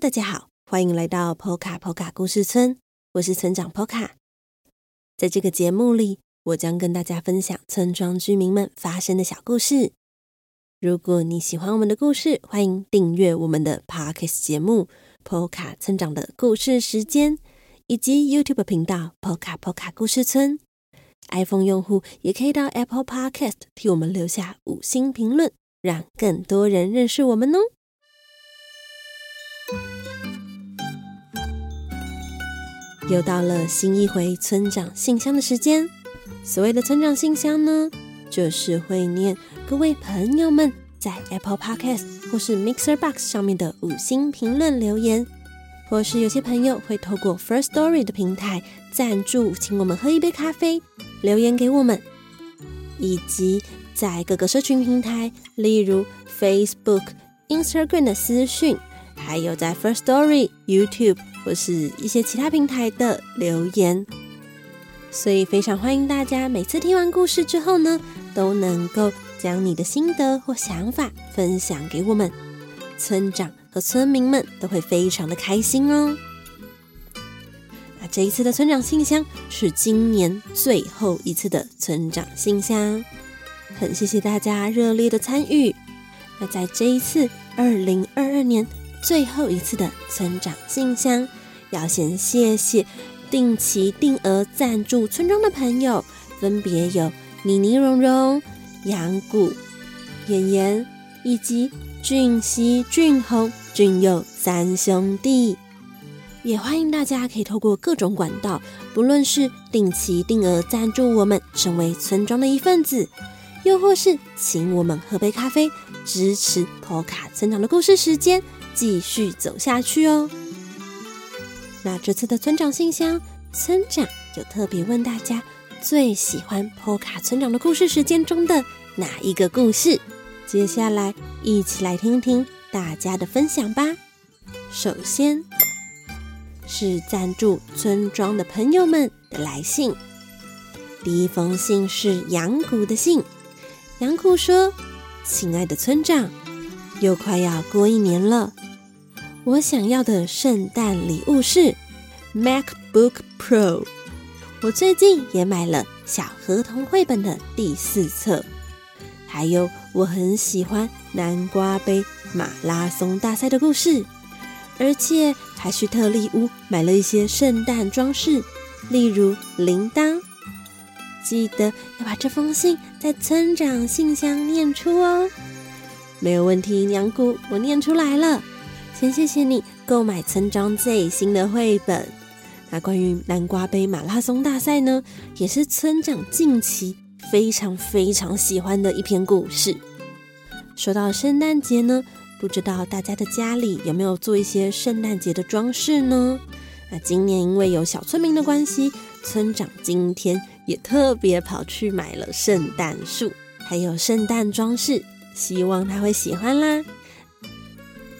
大家好，欢迎来到 Poka Poka 故事村，我是村长 Poka。在这个节目里，我将跟大家分享村庄居民们发生的小故事。如果你喜欢我们的故事，欢迎订阅我们的 Podcast 节目 Poka 村长的故事时间，以及 YouTube 频道 Poka Poka 故事村。iPhone 用户也可以到 Apple Podcast 替我们留下五星评论，让更多人认识我们哦。又到了新一回村长信箱的时间。所谓的村长信箱呢，就是会念各位朋友们在 Apple Podcast 或是 Mixer Box 上面的五星评论留言，或是有些朋友会透过 First Story 的平台赞助，请我们喝一杯咖啡，留言给我们，以及在各个社群平台，例如 Facebook、Instagram 的私讯，还有在 First Story、YouTube。或是一些其他平台的留言，所以非常欢迎大家每次听完故事之后呢，都能够将你的心得或想法分享给我们，村长和村民们都会非常的开心哦。那这一次的村长信箱是今年最后一次的村长信箱，很谢谢大家热烈的参与。那在这一次二零二二年最后一次的村长信箱。要先谢谢定期定额赞助村庄的朋友，分别有妮妮、蓉蓉、杨谷、妍妍以及俊熙、俊宏、俊佑三兄弟。也欢迎大家可以透过各种管道，不论是定期定额赞助我们，成为村庄的一份子，又或是请我们喝杯咖啡，支持 PO 卡村长的故事时间继续走下去哦。那这次的村长信箱，村长就特别问大家最喜欢 PO 卡村长的故事时间中的哪一个故事？接下来一起来听听大家的分享吧。首先是赞助村庄的朋友们的来信，第一封信是杨谷的信。杨谷说：“亲爱的村长，又快要过一年了。”我想要的圣诞礼物是 MacBook Pro。我最近也买了小合同绘本的第四册，还有我很喜欢南瓜杯马拉松大赛的故事，而且还去特利屋买了一些圣诞装饰，例如铃铛。记得要把这封信在村长信箱念出哦。没有问题，娘姑，我念出来了。先谢谢你购买村庄最新的绘本。那关于南瓜杯马拉松大赛呢，也是村长近期非常非常喜欢的一篇故事。说到圣诞节呢，不知道大家的家里有没有做一些圣诞节的装饰呢？那今年因为有小村民的关系，村长今天也特别跑去买了圣诞树，还有圣诞装饰，希望他会喜欢啦。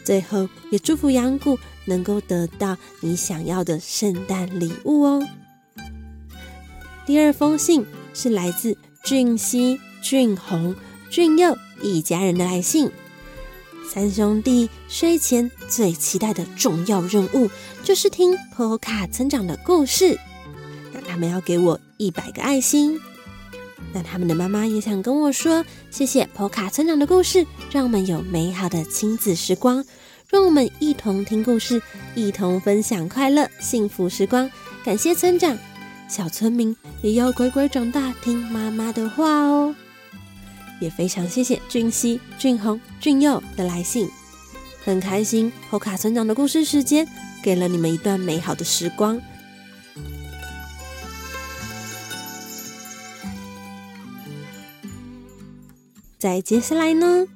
最后，也祝福杨谷能够得到你想要的圣诞礼物哦。第二封信是来自俊熙、俊宏、俊佑一家人的来信。三兄弟睡前最期待的重要任务就是听波卡村长的故事。那他们要给我一百个爱心。那他们的妈妈也想跟我说，谢谢波卡村长的故事，让我们有美好的亲子时光。让我们一同听故事，一同分享快乐幸福时光。感谢村长，小村民也要乖乖长大，听妈妈的话哦。也非常谢谢俊熙、俊宏、俊佑的来信，很开心。波卡村长的故事时间，给了你们一段美好的时光。再接下来呢？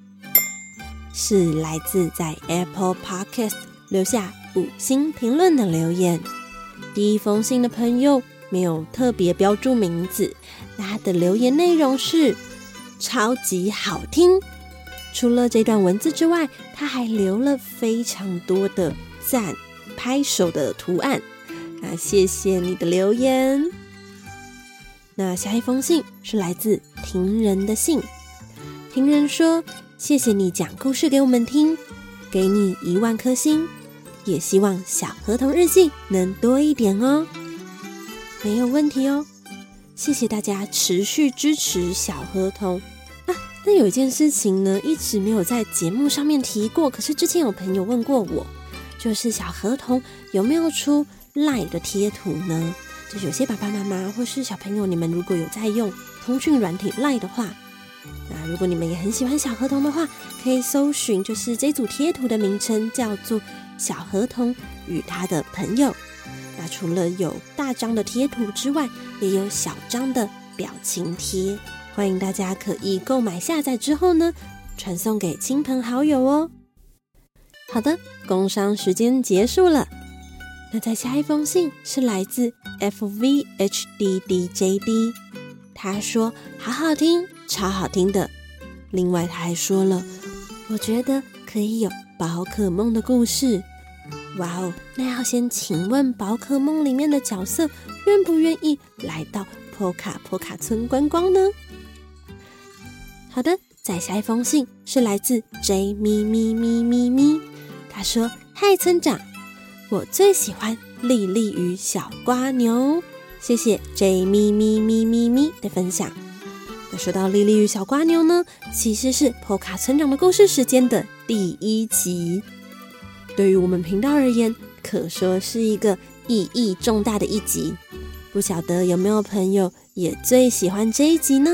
是来自在 Apple Podcast 留下五星评论的留言。第一封信的朋友没有特别标注名字，他的留言内容是超级好听。除了这段文字之外，他还留了非常多的赞、拍手的图案。那谢谢你的留言。那下一封信是来自庭人的信，庭人说。谢谢你讲故事给我们听，给你一万颗星。也希望小合同日记能多一点哦。没有问题哦，谢谢大家持续支持小合同啊。那有一件事情呢，一直没有在节目上面提过，可是之前有朋友问过我，就是小合同有没有出 Line 的贴图呢？就有些爸爸妈妈或是小朋友，你们如果有在用通讯软体 Line 的话，那如果你们也很喜欢小河童的话，可以搜寻，就是这组贴图的名称叫做“小河童与他的朋友”。那除了有大张的贴图之外，也有小张的表情贴，欢迎大家可以购买下载之后呢，传送给亲朋好友哦。好的，工商时间结束了。那再下一封信是来自 F V H D D J D，他说好好听，超好听的。另外他还说了，我觉得可以有宝可梦的故事。哇哦！那要先请问宝可梦里面的角色愿不愿意来到波卡波卡村观光呢？好的，再下一封信是来自 J 咪咪咪咪咪，他说：“嗨，村长，我最喜欢莉莉与小瓜牛。”谢谢 J 咪咪咪咪咪的分享。那说到莉莉与小瓜牛呢，其实是波卡村长的故事时间的第一集。对于我们频道而言，可说是一个意义重大的一集。不晓得有没有朋友也最喜欢这一集呢？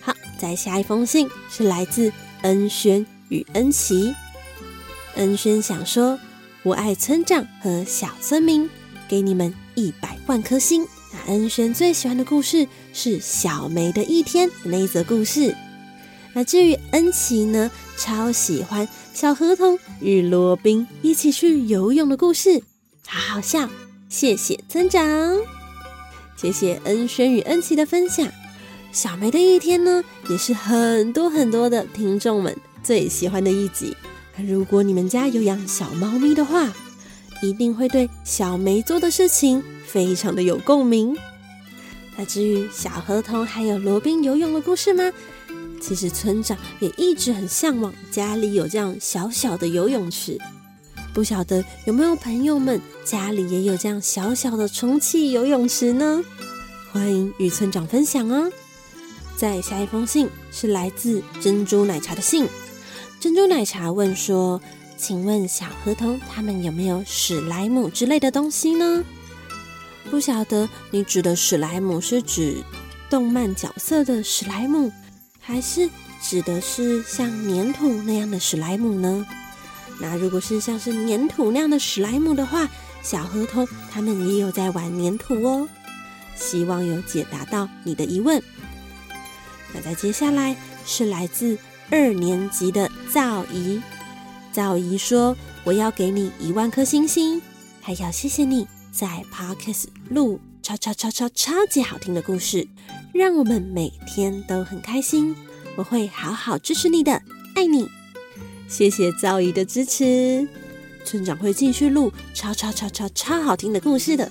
好，再下一封信是来自恩轩与恩琪。恩轩想说：“我爱村长和小村民，给你们一百万颗星。”恩轩最喜欢的故事是小梅的一天那一则故事。那至于恩琪呢，超喜欢小河童与罗宾一起去游泳的故事，好好笑。谢谢村长，谢谢恩轩与恩琪的分享。小梅的一天呢，也是很多很多的听众们最喜欢的一集。如果你们家有养小猫咪的话，一定会对小梅做的事情非常的有共鸣。那至于小河童还有罗宾游泳的故事吗？其实村长也一直很向往家里有这样小小的游泳池，不晓得有没有朋友们家里也有这样小小的充气游泳池呢？欢迎与村长分享哦。再下一封信是来自珍珠奶茶的信，珍珠奶茶问说：“请问小河童他们有没有史莱姆之类的东西呢？”不晓得你指的史莱姆是指动漫角色的史莱姆？还是指的是像粘土那样的史莱姆呢？那如果是像是粘土那样的史莱姆的话，小河童他们也有在玩粘土哦。希望有解答到你的疑问。那在接下来是来自二年级的赵怡，赵姨说：“我要给你一万颗星星，还要谢谢你在 Parkes 录超超超超超级好听的故事。”让我们每天都很开心，我会好好支持你的，爱你。谢谢赵姨的支持，村长会继续录超超超超超好听的故事的。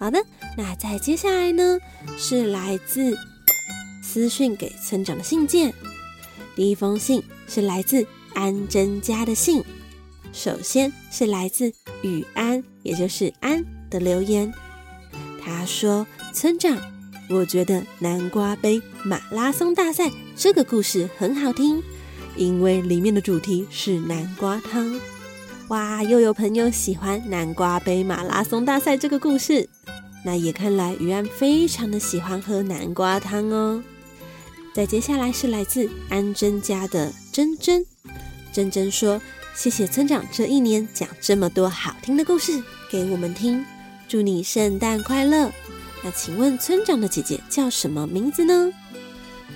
好的，那在接下来呢，是来自私讯给村长的信件。第一封信是来自安贞家的信，首先是来自雨安，也就是安的留言。他说：“村长，我觉得南瓜杯马拉松大赛这个故事很好听，因为里面的主题是南瓜汤。哇，又有朋友喜欢南瓜杯马拉松大赛这个故事，那也看来雨安非常的喜欢喝南瓜汤哦。再接下来是来自安贞家的珍珍，珍珍说：谢谢村长这一年讲这么多好听的故事给我们听。”祝你圣诞快乐！那请问村长的姐姐叫什么名字呢？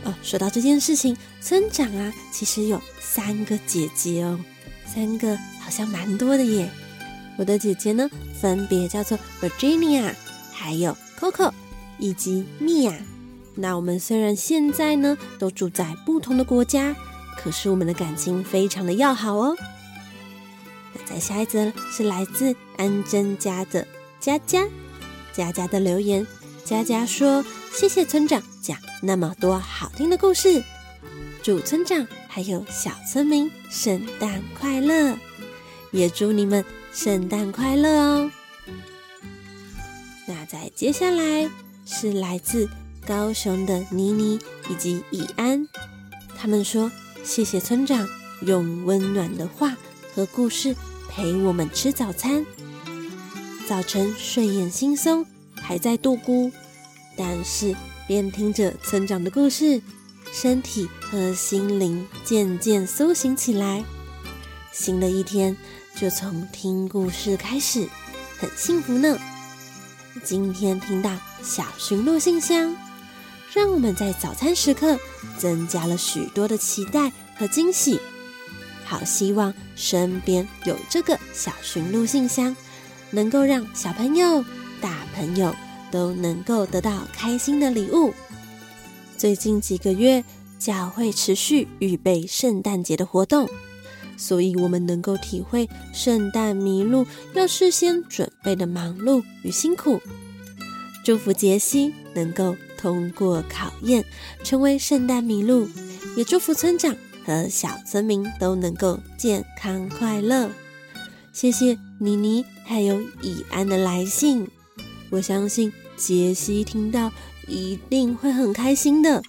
哦，说到这件事情，村长啊，其实有三个姐姐哦，三个好像蛮多的耶。我的姐姐呢，分别叫做 Virginia，还有 Coco 以及 Mia。那我们虽然现在呢都住在不同的国家，可是我们的感情非常的要好哦。那再下一则是来自安贞家的。佳佳，佳佳的留言，佳佳说：“谢谢村长讲那么多好听的故事，祝村长还有小村民圣诞快乐。”也祝你们圣诞快乐哦。那在接下来是来自高雄的妮妮以及以安，他们说谢谢村长用温暖的话和故事陪我们吃早餐，早晨睡眼惺忪还在度孤，但是边听着村长的故事，身体和心灵渐渐苏醒起来。新的一天就从听故事开始，很幸福呢。今天听到小驯鹿信箱，让我们在早餐时刻增加了许多的期待和惊喜。好希望身边有这个小驯鹿信箱，能够让小朋友、大朋友都能够得到开心的礼物。最近几个月，教会持续预备圣诞节的活动。所以，我们能够体会圣诞迷路要事先准备的忙碌与辛苦。祝福杰西能够通过考验，成为圣诞麋鹿，也祝福村长和小村民都能够健康快乐。谢谢妮妮还有以安的来信，我相信杰西听到一定会很开心的。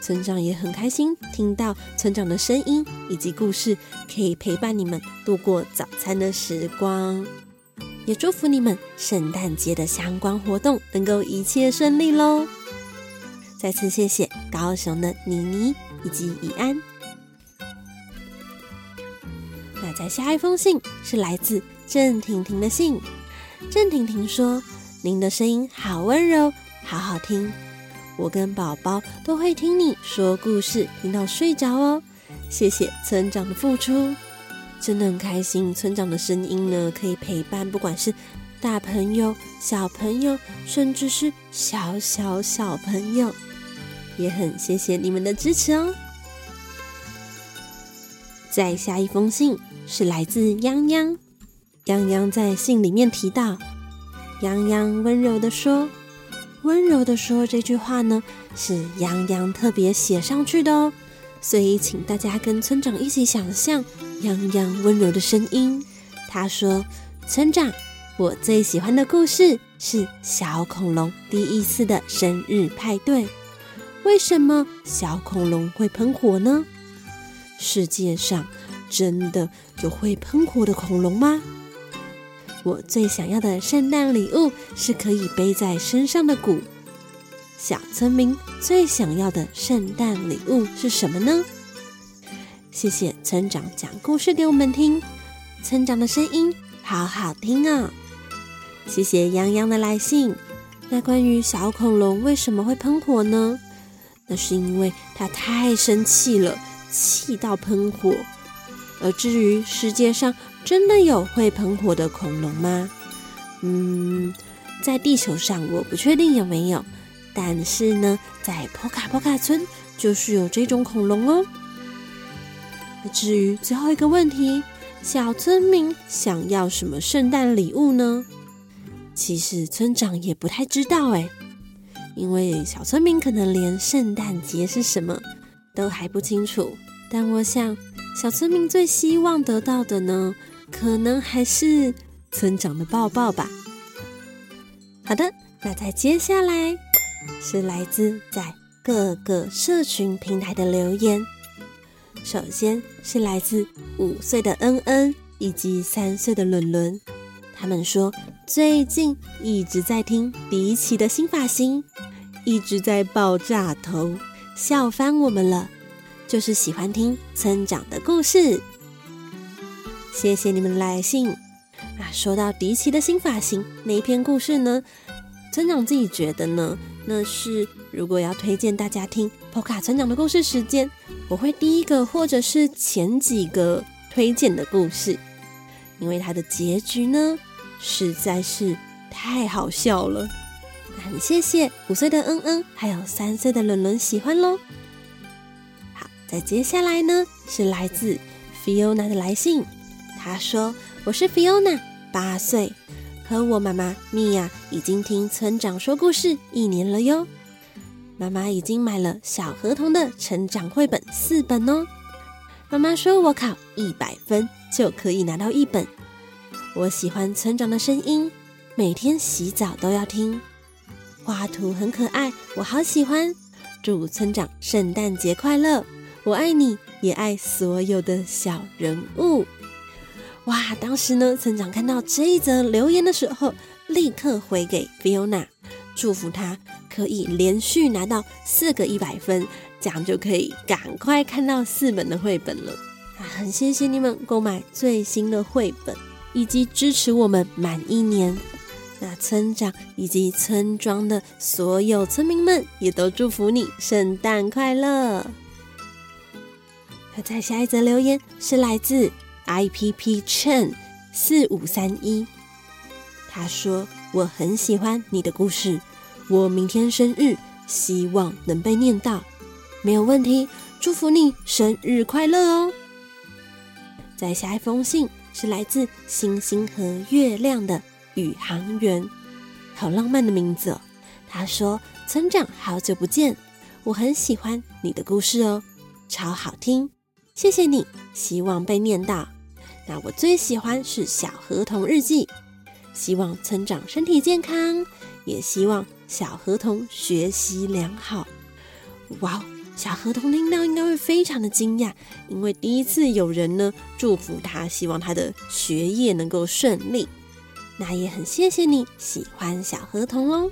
村长也很开心听到村长的声音以及故事，可以陪伴你们度过早餐的时光。也祝福你们圣诞节的相关活动能够一切顺利喽！再次谢谢高雄的妮妮以及怡安。那在下一封信是来自郑婷婷的信。郑婷婷说：“您的声音好温柔，好好听。”我跟宝宝都会听你说故事，听到睡着哦。谢谢村长的付出，真的很开心。村长的声音呢，可以陪伴不管是大朋友、小朋友，甚至是小小小朋友，也很谢谢你们的支持哦。再下一封信是来自泱泱，泱泱在信里面提到，泱泱温柔的说。温柔的说这句话呢，是泱泱特别写上去的哦，所以请大家跟村长一起想象泱泱温柔的声音。他说：“村长，我最喜欢的故事是小恐龙第一次的生日派对。为什么小恐龙会喷火呢？世界上真的有会喷火的恐龙吗？”我最想要的圣诞礼物是可以背在身上的鼓。小村民最想要的圣诞礼物是什么呢？谢谢村长讲故事给我们听，村长的声音好好听啊！谢谢洋洋的来信。那关于小恐龙为什么会喷火呢？那是因为它太生气了，气到喷火。而至于世界上真的有会喷火的恐龙吗？嗯，在地球上我不确定有没有，但是呢，在波卡波卡村就是有这种恐龙哦。至于最后一个问题，小村民想要什么圣诞礼物呢？其实村长也不太知道哎，因为小村民可能连圣诞节是什么都还不清楚。但我想。小村民最希望得到的呢，可能还是村长的抱抱吧。好的，那在接下来是来自在各个社群平台的留言。首先是来自五岁的恩恩以及三岁的伦伦，他们说最近一直在听迪奇的新发型，一直在爆炸头，笑翻我们了。就是喜欢听村长的故事，谢谢你们来信啊！说到迪奇的新发型那一篇故事呢，村长自己觉得呢，那是如果要推荐大家听 p 卡村长的故事时间，我会第一个或者是前几个推荐的故事，因为它的结局呢实在是太好笑了。很谢谢五岁的恩恩还有三岁的伦伦喜欢喽。好，再接下来呢，是来自 Fiona 的来信。他说：“我是 Fiona，八岁，和我妈妈 Mia 已经听村长说故事一年了哟。妈妈已经买了小河童的成长绘本四本哦。妈妈说我考一百分就可以拿到一本。我喜欢村长的声音，每天洗澡都要听。画图很可爱，我好喜欢。祝村长圣诞节快乐！我爱你，也爱所有的小人物。哇！当时呢，村长看到这一则留言的时候，立刻回给 Fiona，祝福他可以连续拿到四个一百分，这样就可以赶快看到四本的绘本了。啊，很谢谢你们购买最新的绘本，以及支持我们满一年。那村长以及村庄的所有村民们，也都祝福你圣诞快乐。那在下一则留言是来自。I P P Chen 四五三一，他说：“我很喜欢你的故事，我明天生日，希望能被念到，没有问题，祝福你生日快乐哦。”在下一封信是来自星星和月亮的宇航员，好浪漫的名字哦。他说：“村长，好久不见，我很喜欢你的故事哦，超好听，谢谢你，希望被念到。”那我最喜欢是小河童日记，希望村长身体健康，也希望小河童学习良好。哇，小河童听到应该会非常的惊讶，因为第一次有人呢祝福他，希望他的学业能够顺利。那也很谢谢你喜欢小河童哦。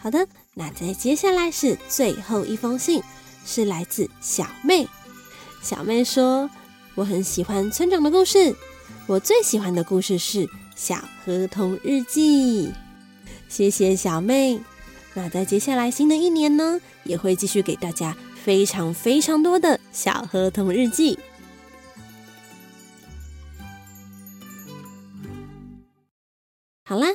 好的，那在接下来是最后一封信，是来自小妹。小妹说。我很喜欢村长的故事，我最喜欢的故事是《小河童日记》。谢谢小妹。那在接下来新的一年呢，也会继续给大家非常非常多的小合同日记。好啦。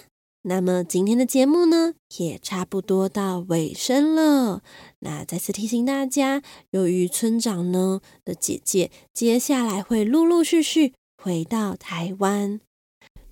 那么今天的节目呢，也差不多到尾声了。那再次提醒大家，由于村长呢的姐姐接下来会陆陆续续回到台湾，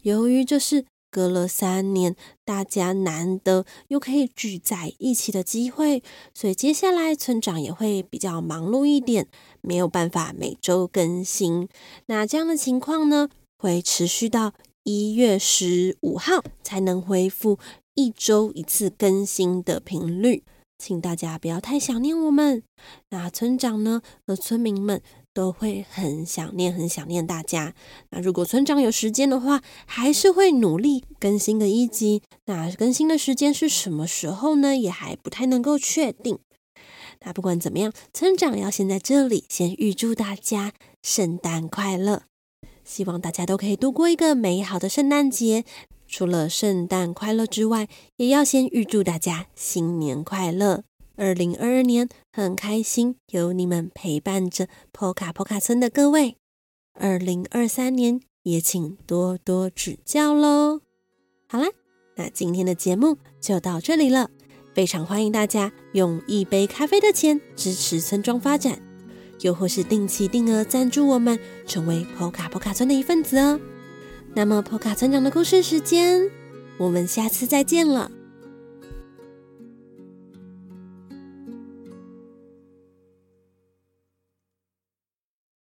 由于这是隔了三年，大家难得又可以聚在一起的机会，所以接下来村长也会比较忙碌一点，没有办法每周更新。那这样的情况呢，会持续到。一月十五号才能恢复一周一次更新的频率，请大家不要太想念我们。那村长呢和村民们都会很想念，很想念大家。那如果村长有时间的话，还是会努力更新个一集。那更新的时间是什么时候呢？也还不太能够确定。那不管怎么样，村长要先在这里先预祝大家圣诞快乐。希望大家都可以度过一个美好的圣诞节。除了圣诞快乐之外，也要先预祝大家新年快乐。二零二二年很开心有你们陪伴着坡卡坡卡村的各位。二零二三年也请多多指教喽。好啦，那今天的节目就到这里了。非常欢迎大家用一杯咖啡的钱支持村庄发展。又或是定期定额赞助我们，成为 Poka Poka 村的一份子哦。那么 Poka 村长的故事时间，我们下次再见了。